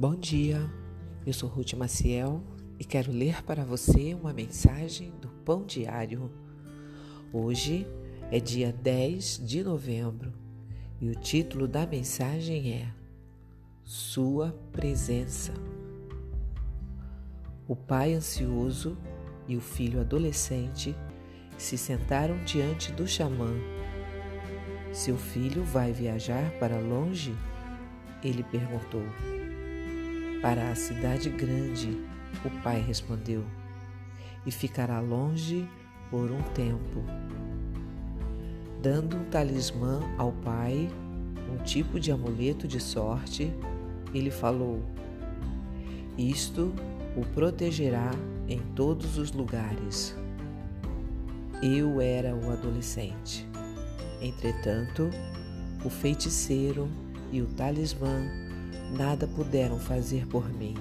Bom dia, eu sou Ruth Maciel e quero ler para você uma mensagem do Pão Diário. Hoje é dia 10 de novembro e o título da mensagem é Sua Presença. O pai ansioso e o filho adolescente se sentaram diante do xamã. Seu filho vai viajar para longe? Ele perguntou. Para a cidade grande, o pai respondeu, e ficará longe por um tempo. Dando um talismã ao pai, um tipo de amuleto de sorte, ele falou: Isto o protegerá em todos os lugares. Eu era o adolescente. Entretanto, o feiticeiro e o talismã nada puderam fazer por mim.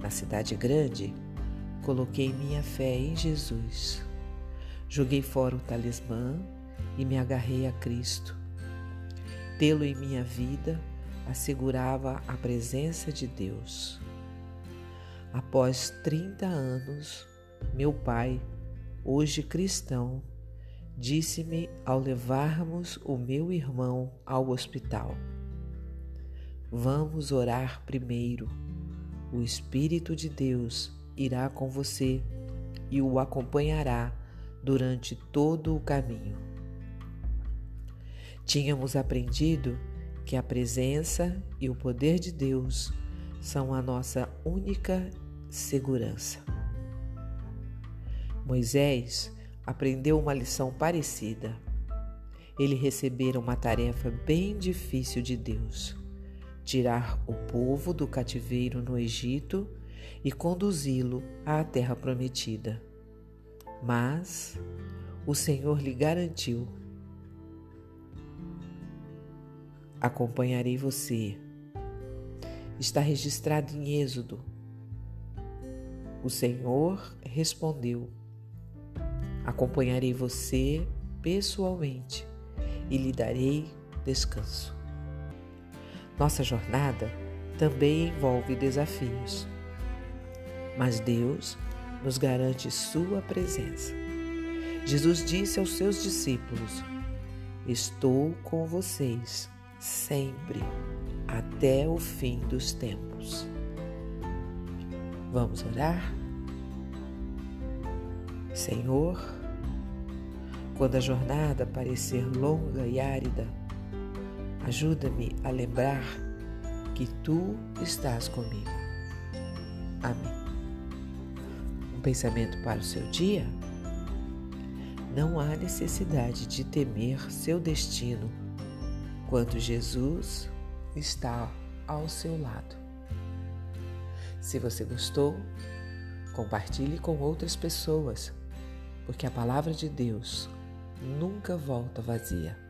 Na cidade grande, coloquei minha fé em Jesus. Joguei fora o talismã e me agarrei a Cristo. Tê-lo em minha vida assegurava a presença de Deus. Após 30 anos, meu pai, hoje cristão, disse-me ao levarmos o meu irmão ao hospital. Vamos orar primeiro. O Espírito de Deus irá com você e o acompanhará durante todo o caminho. Tínhamos aprendido que a presença e o poder de Deus são a nossa única segurança. Moisés aprendeu uma lição parecida. Ele recebera uma tarefa bem difícil de Deus tirar o povo do cativeiro no Egito e conduzi-lo à terra prometida. Mas o Senhor lhe garantiu: Acompanharei você. Está registrado em Êxodo. O Senhor respondeu: Acompanharei você pessoalmente e lhe darei descanso. Nossa jornada também envolve desafios, mas Deus nos garante Sua presença. Jesus disse aos seus discípulos: Estou com vocês sempre, até o fim dos tempos. Vamos orar? Senhor, quando a jornada parecer longa e árida, Ajuda-me a lembrar que tu estás comigo. Amém. Um pensamento para o seu dia? Não há necessidade de temer seu destino quando Jesus está ao seu lado. Se você gostou, compartilhe com outras pessoas, porque a palavra de Deus nunca volta vazia.